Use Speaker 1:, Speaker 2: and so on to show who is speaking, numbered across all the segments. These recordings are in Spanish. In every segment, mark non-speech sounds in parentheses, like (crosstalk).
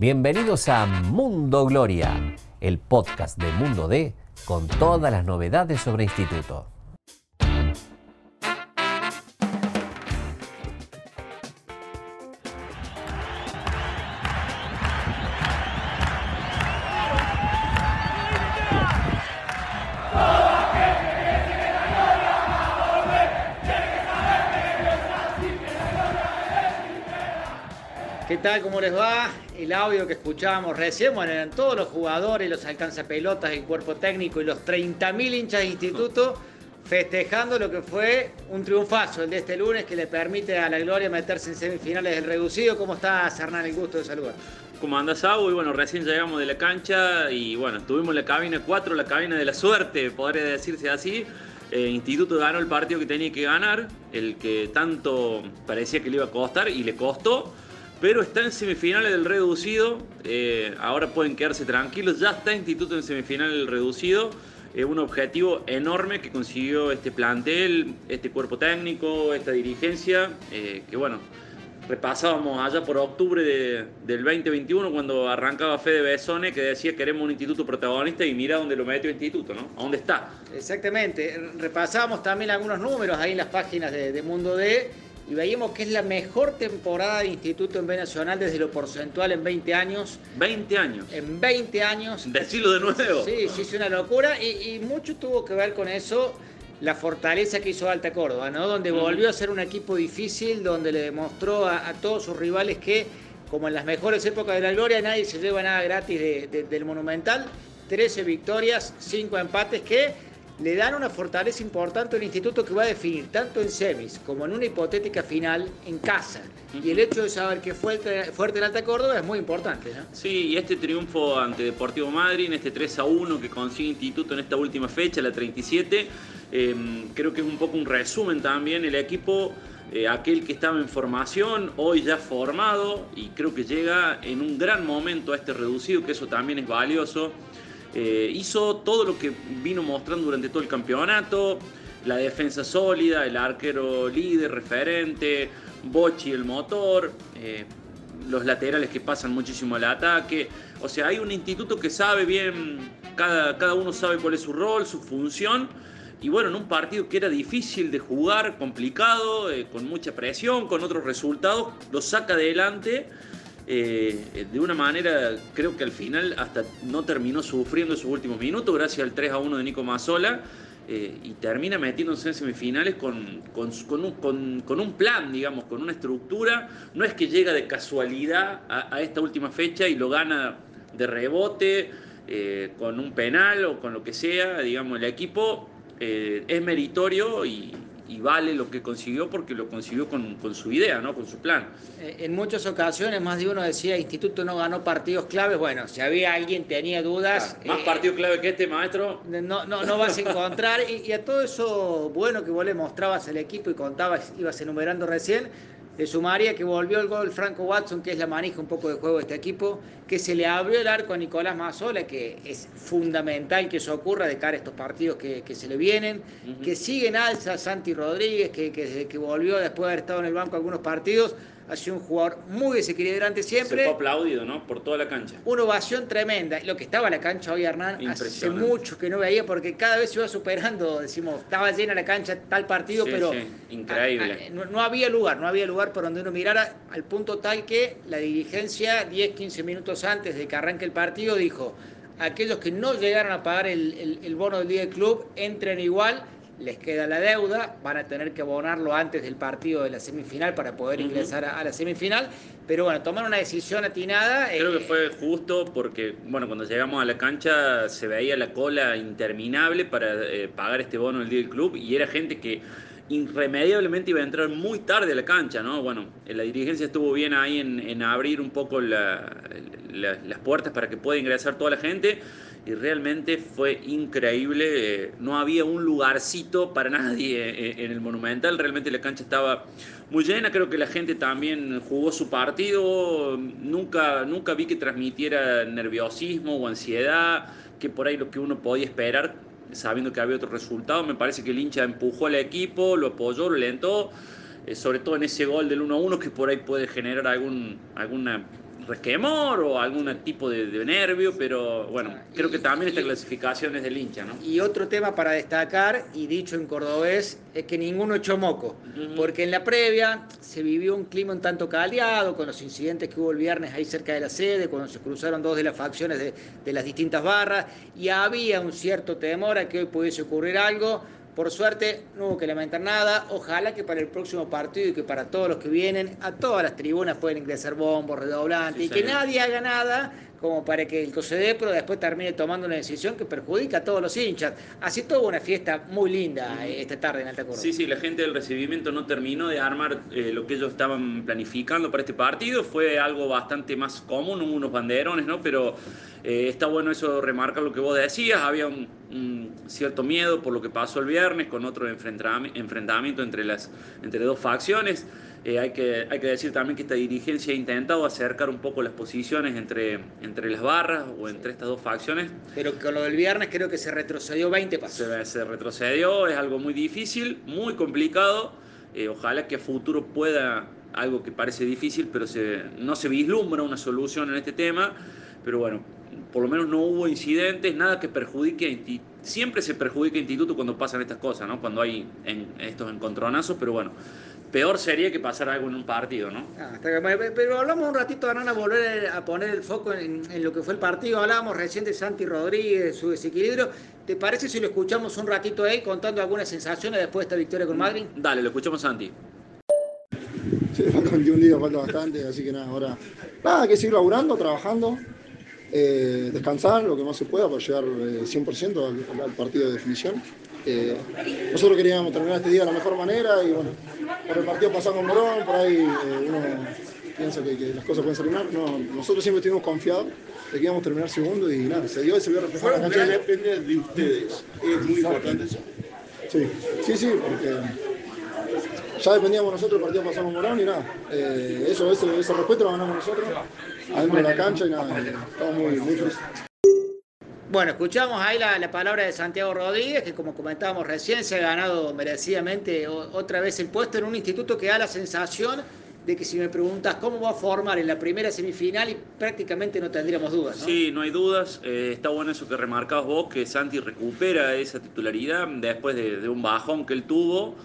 Speaker 1: Bienvenidos a Mundo Gloria, el podcast de Mundo D con todas las novedades sobre instituto.
Speaker 2: ¿Qué tal? ¿Cómo les va? El audio que escuchábamos recién, bueno, eran todos los jugadores, los alcanzapelotas, el cuerpo técnico y los 30.000 hinchas de instituto festejando lo que fue un triunfazo el de este lunes que le permite a la Gloria meterse en semifinales del reducido. ¿Cómo estás, Hernán? El gusto de saludar.
Speaker 3: ¿Cómo andas, Abu? Bueno, recién llegamos de la cancha y bueno, estuvimos en la cabina 4, la cabina de la suerte, podría decirse así. Eh, Instituto ganó el partido que tenía que ganar, el que tanto parecía que le iba a costar y le costó pero está en semifinales del reducido. Eh, ahora pueden quedarse tranquilos. Ya está Instituto en semifinales del reducido. Es un objetivo enorme que consiguió este plantel, este cuerpo técnico, esta dirigencia. Eh, que bueno, repasábamos allá por octubre del 2021 cuando arrancaba Fede Besone que decía queremos un instituto protagonista y mira dónde lo metió el instituto, ¿no? ¿A dónde está?
Speaker 2: Exactamente. Repasábamos también algunos números ahí en las páginas de, de Mundo D y veíamos que es la mejor temporada de instituto en B Nacional desde lo porcentual en 20 años.
Speaker 3: 20 años.
Speaker 2: En 20 años.
Speaker 3: Decirlo de nuevo.
Speaker 2: Sí, sí, es una locura y, mucho tuvo que ver con eso la fortaleza que hizo Alta Córdoba, ¿no? Donde volvió a ser un equipo difícil, donde le demostró a, todos sus rivales que, como en las mejores épocas de la gloria, nadie se lleva nada gratis del Monumental. 13 victorias, 5 empates que le dan una fortaleza importante al instituto que va a definir tanto en semis como en una hipotética final en casa. Y el hecho de saber que fue fuerte el Alta Córdoba es muy importante. ¿no?
Speaker 3: Sí, y este triunfo ante Deportivo Madrid, en este 3 a 1 que consigue Instituto en esta última fecha, la 37, em, creo que es un poco un resumen también. El equipo, eh, aquel que estaba en formación, hoy ya formado, y creo que llega en un gran momento a este reducido, que eso también es valioso. Eh, hizo todo lo que vino mostrando durante todo el campeonato, la defensa sólida, el arquero líder, referente, Bochi el motor, eh, los laterales que pasan muchísimo al ataque. O sea, hay un instituto que sabe bien, cada, cada uno sabe cuál es su rol, su función. Y bueno, en un partido que era difícil de jugar, complicado, eh, con mucha presión, con otros resultados, lo saca adelante eh, de una manera, creo que al final hasta no terminó sufriendo sus últimos minutos, gracias al 3 a 1 de Nico Mazzola. Eh, y termina metiéndose en semifinales con, con, un, con, un, plan, digamos, con una estructura. No es que llega de casualidad a, esta última fecha y lo gana de rebote, eh, con un penal o con lo que sea, digamos, el equipo es meritorio y, y vale lo que consiguió porque lo consiguió con, su idea, ¿no? con su plan.
Speaker 2: Eh, en muchas ocasiones más de uno decía, Instituto no ganó partidos claves. Bueno, si había alguien tenía dudas...
Speaker 3: más eh, partidos clave que este, maestro.
Speaker 2: No, no, no vas a encontrar. y, a todo eso bueno que vos le mostrabas al equipo y contabas, ibas enumerando recién, le sumaría que volvió el gol Franco Watson, que es la manija un poco de juego de este equipo, que se le abrió el arco a Nicolás Mazzola, que es fundamental que eso ocurra de cara a estos partidos que, se le vienen, que sigue en alza Santi Rodríguez, que, que que volvió después de haber estado en el banco algunos partidos, ha sido un jugador muy desequilibrante siempre.
Speaker 3: Se fue aplaudido, ¿no? Por toda la cancha.
Speaker 2: Una ovación tremenda. Lo que estaba la cancha hoy, Hernán, hace mucho que no veía, porque cada vez se iba superando. Decimos, estaba llena la cancha tal partido, pero.
Speaker 3: Increíble.
Speaker 2: no, había lugar, no había lugar por donde uno mirara, al punto tal que la dirigencia, 10, 15 minutos antes de que arranque el partido, dijo: aquellos que no llegaron a pagar el, el bono del día del club entren igual les queda la deuda, van a tener que abonarlo antes del partido de la semifinal para poder ingresar a, la semifinal, pero bueno, tomaron una decisión atinada.
Speaker 3: Creo que eh, fue justo porque, bueno, cuando llegamos a la cancha se veía la cola interminable para eh, pagar este bono del día del club y era gente que irremediablemente iba a entrar muy tarde a la cancha, ¿no? Bueno, la dirigencia estuvo bien ahí en, abrir un poco las puertas para que pueda ingresar toda la gente y realmente fue increíble. Eh, no había un lugarcito para (laughs) nadie eh, en el Monumental, realmente la cancha estaba muy llena. Creo que la gente también jugó su partido. Nunca, nunca vi que transmitiera nerviosismo o ansiedad, que por ahí lo que uno podía esperar sabiendo que había otro resultado. Me parece que el hincha empujó al equipo, lo apoyó, lo alentó, eh, sobre todo en ese gol del 1 1 que por ahí puede generar algún, alguna resquemor o algún tipo de, nervio, pero bueno, creo que también esta clasificación es del hincha, ¿no?
Speaker 2: Y otro tema para destacar, y dicho en cordobés, es que ninguno echó moco, porque en la previa se vivió un clima un tanto caldeado con los incidentes que hubo el viernes ahí cerca de la sede, cuando se cruzaron dos de las facciones de, de las distintas barras, y había un cierto temor a que hoy pudiese ocurrir algo por suerte no hubo que lamentar nada. Ojalá que para el próximo partido y que para todos los que vienen, a todas las tribunas pueden ingresar bombos, redoblantes y que nadie haga nada como para que el COSEDEPRO después termine tomando una decisión que perjudica a todos los hinchas. Así tuvo una fiesta muy linda eh, esta tarde en Alta.
Speaker 3: Sí, sí, la gente del recibimiento no terminó de armar eh, lo que ellos estaban planificando para este partido. Fue algo bastante más común, unos banderones, ¿no? Pero eh, está bueno eso, remarcar lo que vos decías. Había un, cierto miedo por lo que pasó el viernes con otro enfrentamiento entre, las, entre dos facciones. Eh, hay, que, hay que decir también que esta dirigencia ha intentado acercar un poco las posiciones entre, entre las barras o entre estas dos facciones.
Speaker 2: Pero con lo del viernes creo que se retrocedió 20 pasos.
Speaker 3: Se, retrocedió, es algo muy difícil, muy complicado. Eh, ojalá que a futuro pueda, algo que parece difícil, pero se, no se vislumbra una solución en este tema. Pero bueno, por lo menos no hubo incidentes, nada que perjudique Siempre se perjudica a Instituto cuando pasan estas cosas, ¿no? Cuando hay en, estos encontronazos, pero bueno, peor sería que pasara algo en un partido, ¿no?
Speaker 2: Ah, pero hablamos un ratito, van a volver a poner el foco en, lo que fue el partido. Hablábamos recién de Santi Rodríguez, su desequilibrio. ¿Te parece si lo escuchamos un ratito ahí contando algunas sensaciones después de esta victoria con Madrid?
Speaker 3: Dale, lo escuchamos Santi.
Speaker 4: Sí, falta un día, falta bastante, así que nada, ahora nada, hay que seguir laburando, trabajando, eh, descansar lo que más se pueda para llegar 100% eh, al partido de definición. Eh, nosotros queríamos terminar este día de la mejor manera y bueno, por el partido pasado con Morón, por ahí eh, uno piensa que, las cosas pueden mal. No, nosotros siempre estuvimos confiados de que íbamos a terminar segundo y nada, se dio y se vio reflejado en la cancha.
Speaker 5: depende de ustedes, es muy importante eso.
Speaker 4: Sí, sí, sí, porque ya dependíamos nosotros del partido pasado con Morón y nada, eso, ese, ese respeto lo ganamos nosotros, adentro de la cancha y nada, estamos muy, muy felices.
Speaker 2: Bueno, escuchamos ahí la, palabra de Santiago Rodríguez, que como comentábamos recién, se ha ganado merecidamente otra vez el puesto en un instituto que da la sensación de que si me preguntas cómo va a formar en la primera semifinal, y prácticamente no tendríamos dudas.
Speaker 3: ¿no? Sí, no hay dudas. Eh, está bueno eso que remarcabas vos, que Santi recupera esa titularidad después de, un bajón que él tuvo.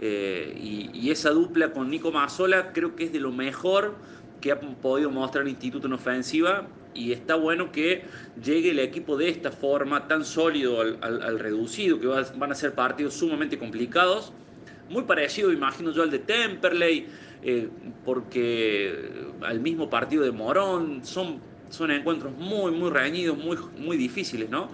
Speaker 3: Eh, y, y, esa dupla con Nico Mazzola creo que es de lo mejor que ha podido mostrar el instituto en ofensiva y está bueno que llegue el equipo de esta forma, tan sólido al, reducido, que van a ser partidos sumamente complicados. Muy parecido, imagino yo, al de Temperley, eh, porque al mismo partido de Morón, son, son encuentros muy, muy reñidos, muy, muy difíciles, ¿no?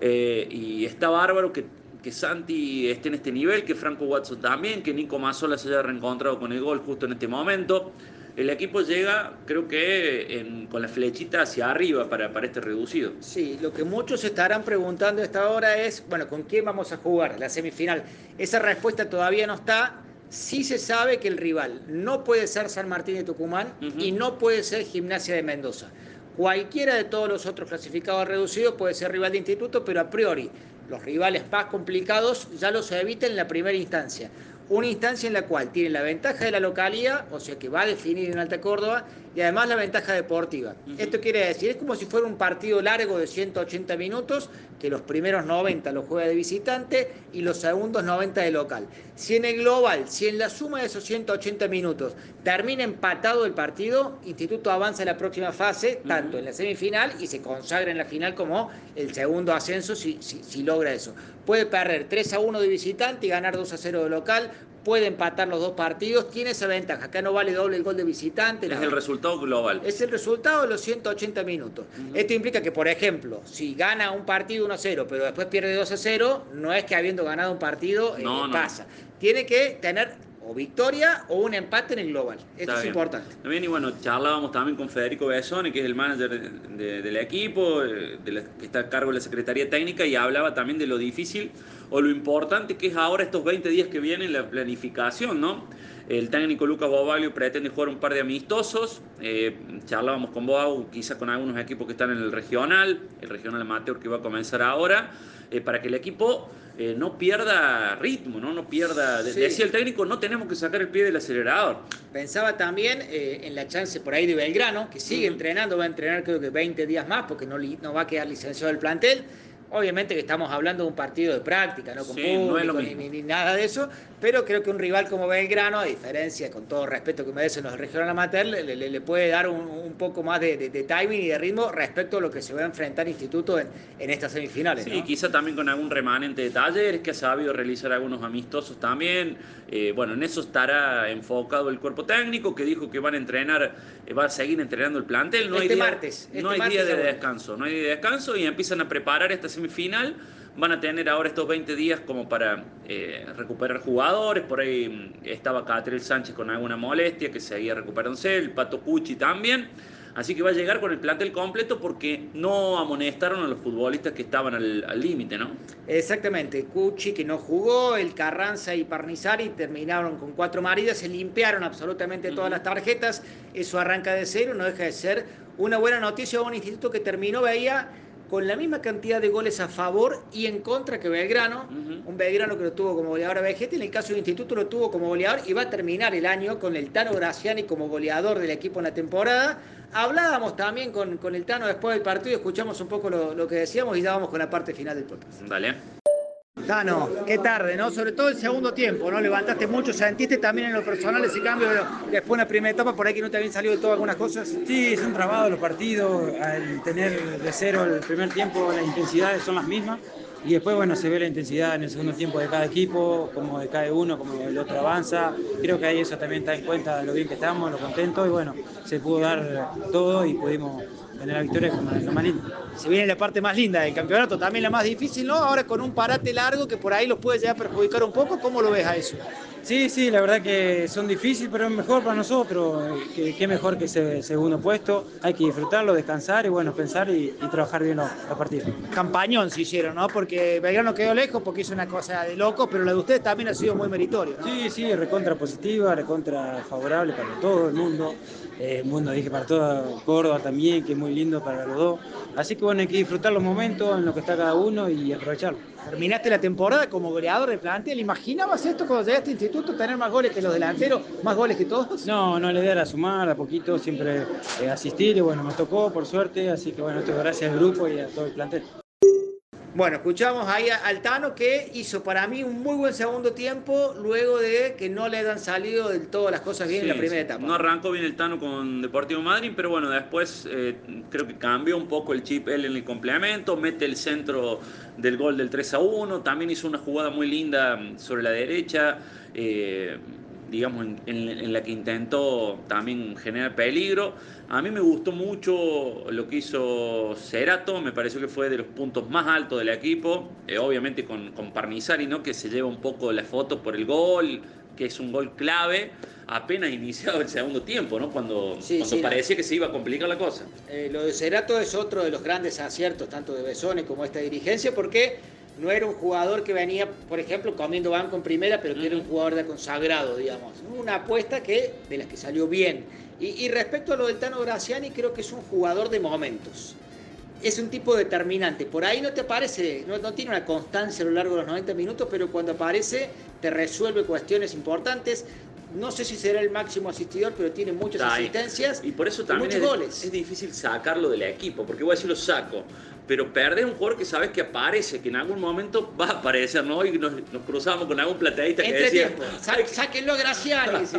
Speaker 3: Eh, y está bárbaro que, que Santi esté en este nivel, que Franco Watson también, que Nico Mazzola se haya reencontrado con el gol justo en este momento el equipo llega, creo que con la flechita hacia arriba para, para este reducido.
Speaker 2: Sí, lo que muchos estarán preguntando a esta hora es, bueno, ¿con quién vamos a jugar la semifinal? Esa respuesta todavía no está. Sí se sabe que el rival no puede ser San Martín de Tucumán y no puede ser Gimnasia de Mendoza. Cualquiera de todos los otros clasificados reducidos puede ser rival de instituto, pero a priori los rivales más complicados ya los evita en la primera instancia una instancia en la cual tiene la ventaja de la localidad, o sea que va a definir en Alta Córdoba, y además la ventaja deportiva. Esto quiere decir, es como si fuera un partido largo de 180 minutos, que los primeros 90 los juega de visitante y los segundos 90 de local. Si en el global, si en la suma de esos 180 minutos termina empatado el partido, Instituto avanza a la próxima fase, tanto en la semifinal y se consagra en la final como el segundo ascenso si, si logra eso. Puede perder 3 a 1 de visitante y ganar 2 a 0 de local, puede empatar los dos partidos, tiene esa ventaja. Acá no vale doble el gol de visitante.
Speaker 3: Es el resultado global.
Speaker 2: Es el resultado de los 180 minutos. Esto implica que, por ejemplo, si gana un partido 1 a 0, pero después pierde 2 a 0, no es que habiendo ganado un partido eh, pasa. Tiene que tener o victoria o un empate en el global. Esto es importante.
Speaker 3: También, y bueno, charlábamos también con Federico Besone, que es el manager del equipo, eh, que está a cargo de la Secretaría Técnica, y hablaba también de lo difícil o lo importante que es ahora estos 20 días que vienen la planificación, ¿no? El técnico Lucas Bobalio pretende jugar un par de amistosos. Eh, charlábamos con Boau, quizás con algunos equipos que están en el regional, el regional amateur que va a comenzar ahora, eh, para que el equipo eh, no pierda ritmo, ¿no? No pierda.
Speaker 2: Sí.
Speaker 3: Decía el técnico, no tenemos que sacar el pie del acelerador.
Speaker 2: Pensaba también eh, en la chance por ahí de Belgrano, que sigue entrenando, va a entrenar creo que 20 días más porque no, no va a quedar licenciado del plantel. Obviamente que estamos hablando de un partido de práctica, no con
Speaker 3: Sí,
Speaker 2: público
Speaker 3: no
Speaker 2: ni,
Speaker 3: mismo.
Speaker 2: ni- ni nada de eso, pero creo que un rival como Belgrano, a diferencia, con todo respeto que merecen los regional amateur, le, le- le puede dar un, un poco más de, de- de timing y de ritmo respecto a lo que se va a enfrentar Instituto en, en estas semifinales.
Speaker 3: Sí,
Speaker 2: ¿no?
Speaker 3: quizá también con algún remanente de talleres que ha sabido realizar algunos amistosos también. Eh, bueno, en eso estará enfocado el cuerpo técnico que dijo que van a entrenar, eh, va a seguir entrenando el plantel. No
Speaker 2: Este
Speaker 3: hay día,
Speaker 2: martes, este
Speaker 3: no hay
Speaker 2: martes
Speaker 3: día de descanso, no hay día de descanso y empiezan a preparar esta semifinal. Van a tener ahora estos 20 días como para eh, recuperar jugadores. Por ahí mm, estaba Catriel Sánchez con alguna molestia que seguía recuperándose, el Pato Cuchi también. Así que va a llegar con el plantel completo porque no amonestaron a los futbolistas que estaban al límite, ¿no?
Speaker 2: Exactamente, Cucci que no jugó, el Carranza y Parnizari terminaron con cuatro maridas, se limpiaron absolutamente todas las tarjetas, eso arranca de cero, no deja de ser una buena noticia a un instituto que terminó, veía, con la misma cantidad de goles a favor y en contra que Belgrano, un Belgrano que lo tuvo como goleador a Vegete, en el caso del instituto lo tuvo como goleador y va a terminar el año con el Tano Graciani como goleador del equipo en la temporada. Hablábamos también con, con el Tano después del partido, escuchamos un poco lo, lo que decíamos y ya vamos con la parte final del podcast.
Speaker 3: Dale.
Speaker 2: Tano, qué tarde, ¿no? Sobre todo el segundo tiempo, ¿no? Levantaste mucho, sentiste también en lo personal ese cambio, después en la primera etapa, por ahí que no te habían salido de todo algunas cosas.
Speaker 6: Sí, son trabados los partidos, al tener de cero el primer tiempo las intensidades son las mismas y después bueno se ve la intensidad en el segundo tiempo de cada equipo, como de cada uno, como el otro avanza, creo que ahí eso también está en cuenta lo bien que estamos, lo contentos y bueno, se pudo dar todo y pudimos tener la victoria como lo más lindo.
Speaker 2: Se viene la parte más linda del campeonato, también la más difícil, ¿no? Ahora con un parate largo que por ahí los puede llegar a perjudicar un poco, ¿cómo lo ves a eso?
Speaker 6: Sí, sí, la verdad que son difíciles, pero es mejor para nosotros. Qué mejor que ese segundo puesto. Hay que disfrutarlo, descansar y bueno, pensar y, y trabajar bien los, los partidos.
Speaker 2: Campañón se hicieron, ¿no? Porque Belgrano quedó lejos porque hizo una cosa de loco, pero la de ustedes también ha sido muy meritorio, ¿no?
Speaker 6: Sí, sí, recontra positiva, recontra favorable para todo el mundo. Eh, mundo, dije, para toda Córdoba también, que es muy lindo para los dos. Así que bueno, hay que disfrutar los momentos en lo que está cada uno y aprovecharlo.
Speaker 2: Terminaste la temporada como goleador de plantel. ¿Imaginabas esto cuando llegaste a instituto, tener más goles que los delanteros, más goles que todos?
Speaker 6: No, no, la idea era sumar a poquito, siempre eh, asistir y bueno, me tocó por suerte, así que bueno, esto gracias al grupo y a todo el plantel.
Speaker 2: Bueno, escuchamos ahí a Altano que hizo para mí un muy buen segundo tiempo luego de que no le hayan salido del todo las cosas bien en la primera etapa.
Speaker 3: No arrancó bien el Tano con Deportivo Madrid, pero bueno, después eh, creo que cambió un poco el chip él en el complemento, mete el centro del gol del 3 a 1, también hizo una jugada muy linda sobre la derecha, eh, digamos, en, en- en la que intentó también generar peligro. A mí me gustó mucho lo que hizo Cerato, me pareció que fue de los puntos más altos del equipo, eh, obviamente con, con Parnizari, ¿no? que se lleva un poco la foto por el gol, que es un gol clave, apenas iniciado el segundo tiempo, ¿no? cuando,
Speaker 2: Sí,
Speaker 3: cuando
Speaker 2: sí.
Speaker 3: parecía que se iba a complicar la cosa.
Speaker 2: Eh, lo de Cerato es otro de los grandes aciertos, tanto de Besone como esta dirigencia, porque no era un jugador que venía, por ejemplo, comiendo banco en primera, pero que era un jugador de consagrado, digamos. Una apuesta que de las que salió bien. Y, y respecto a lo del Tano Graciani, creo que es un jugador de momentos. Es un tipo determinante. Por ahí no te aparece, no, no tiene una constancia a lo largo de los 90 minutos, pero cuando aparece te resuelve cuestiones importantes. No sé si será el máximo asistidor, pero tiene muchas asistencias
Speaker 3: Y por eso
Speaker 2: y
Speaker 3: también
Speaker 2: muchos
Speaker 3: es,
Speaker 2: goles.
Speaker 3: es difícil sacarlo del equipo, porque voy a decir lo saco, pero perder un jugador que sabes que aparece, que en algún momento va a aparecer, ¿no? Y nos, nos cruzamos con algún plateadista que decía,
Speaker 2: tiempo, Sá- sáquenlo Graciani. (laughs) sí.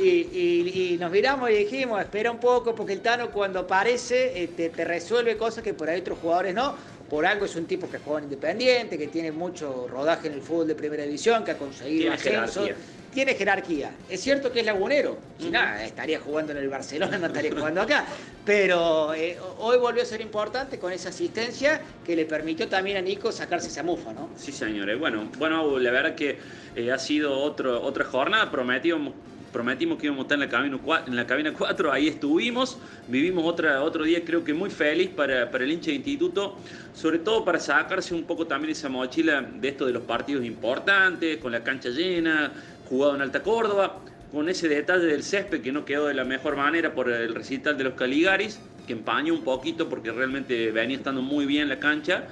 Speaker 2: Y, y- y nos miramos y dijimos, espera un poco, porque el Tano cuando aparece eh, te, resuelve cosas que por ahí otros jugadores no. Por algo es un tipo que juega en Independiente, que tiene mucho rodaje en el fútbol de primera división, que ha conseguido
Speaker 3: Tiene jerarquía.
Speaker 2: Tiene jerarquía. Es cierto que es lagunero. Si nada, estaría jugando en el Barcelona, no estaría jugando acá. Pero eh, hoy volvió a ser importante con esa asistencia que le permitió también a Nico sacarse esa mufa, ¿no?
Speaker 3: Sí, señores. Bueno, bueno, la verdad que eh, ha sido otro, otra jornada. Prometimos, prometimos que íbamos a estar en la, cabina, en la cabina 4. Ahí estuvimos. Vivimos otra, otro día, creo que muy feliz para, para el hincha de instituto. Sobre todo para sacarse un poco también esa mochila de esto de los partidos importantes, con la cancha llena, jugado en Alta Córdoba, con ese detalle del césped que no quedó de la mejor manera por el recital de los Caligaris, que empañó un poquito porque realmente venía estando muy bien la cancha,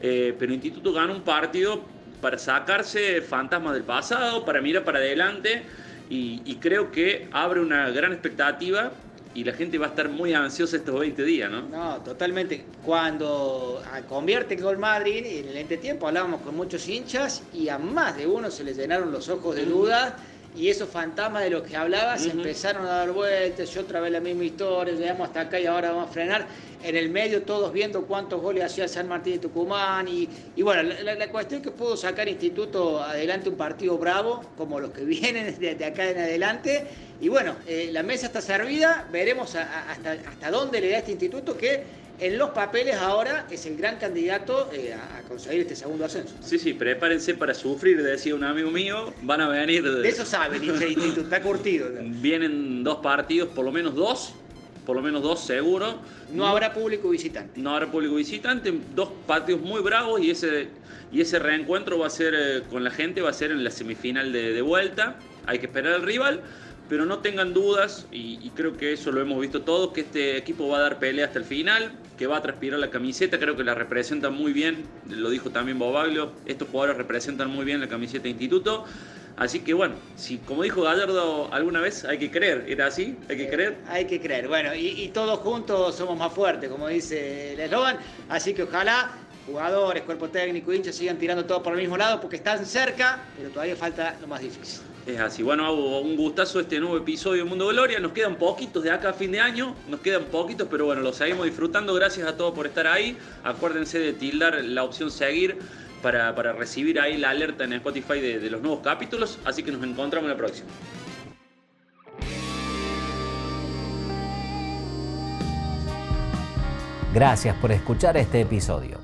Speaker 3: eh, pero Instituto gana un partido para sacarse fantasmas del pasado, para mirar para adelante y, creo que abre una gran expectativa y la gente va a estar muy ansiosa estos 20 días, ¿no?
Speaker 2: No, totalmente. Cuando ah, convierte Gol Madrid, en el entretiempo hablábamos con muchos hinchas y a más de uno se le llenaron los ojos de duda y esos fantasmas de los que hablabas empezaron a dar vueltas, y otra vez la misma historia, llegamos hasta acá y ahora vamos a frenar. En el medio todos viendo cuántos goles hacía San Martín de Tucumán y, y bueno, la, cuestión es que pudo sacar Instituto adelante un partido bravo, como los que (laughs) vienen de, acá en adelante. Y bueno, eh, la mesa está servida, veremos hasta, hasta dónde le da este instituto que en los papeles ahora es el gran candidato eh, a, conseguir este segundo ascenso.
Speaker 3: Sí, sí, prepárense para sufrir, decía un amigo mío, van a venir...
Speaker 2: De, eso saben, está (laughs) curtido.
Speaker 3: Vienen dos partidos, por lo menos dos, por lo menos dos seguro.
Speaker 2: No, habrá público visitante.
Speaker 3: No habrá público visitante, dos partidos muy bravos y ese, y ese reencuentro va a ser eh, con la gente, va a ser en la semifinal de, de vuelta. Hay que esperar al rival pero no tengan dudas, y, creo que eso lo hemos visto todos, que este equipo va a dar pelea hasta el final, que va a transpirar la camiseta, creo que la representa muy bien, lo dijo también Bobaglio, estos jugadores representan muy bien la camiseta de instituto, así que bueno, si como dijo Gallardo alguna vez, hay que creer, ¿era así? ¿Hay que creer?
Speaker 2: Hay que creer, bueno, y, todos juntos somos más fuertes, como dice el eslogan, así que ojalá jugadores, cuerpo técnico, hinchas sigan tirando todo por el mismo lado porque están cerca, pero todavía falta lo más difícil.
Speaker 3: Es así. Bueno, un gustazo este nuevo episodio de Mundo Gloria. Nos quedan poquitos de acá a fin de año. Nos quedan poquitos, pero bueno, lo seguimos disfrutando. Gracias a todos por estar ahí. Acuérdense de tildar la opción seguir para, recibir ahí la alerta en Spotify de, de los nuevos capítulos. Así que nos encontramos en la próxima.
Speaker 1: Gracias por escuchar este episodio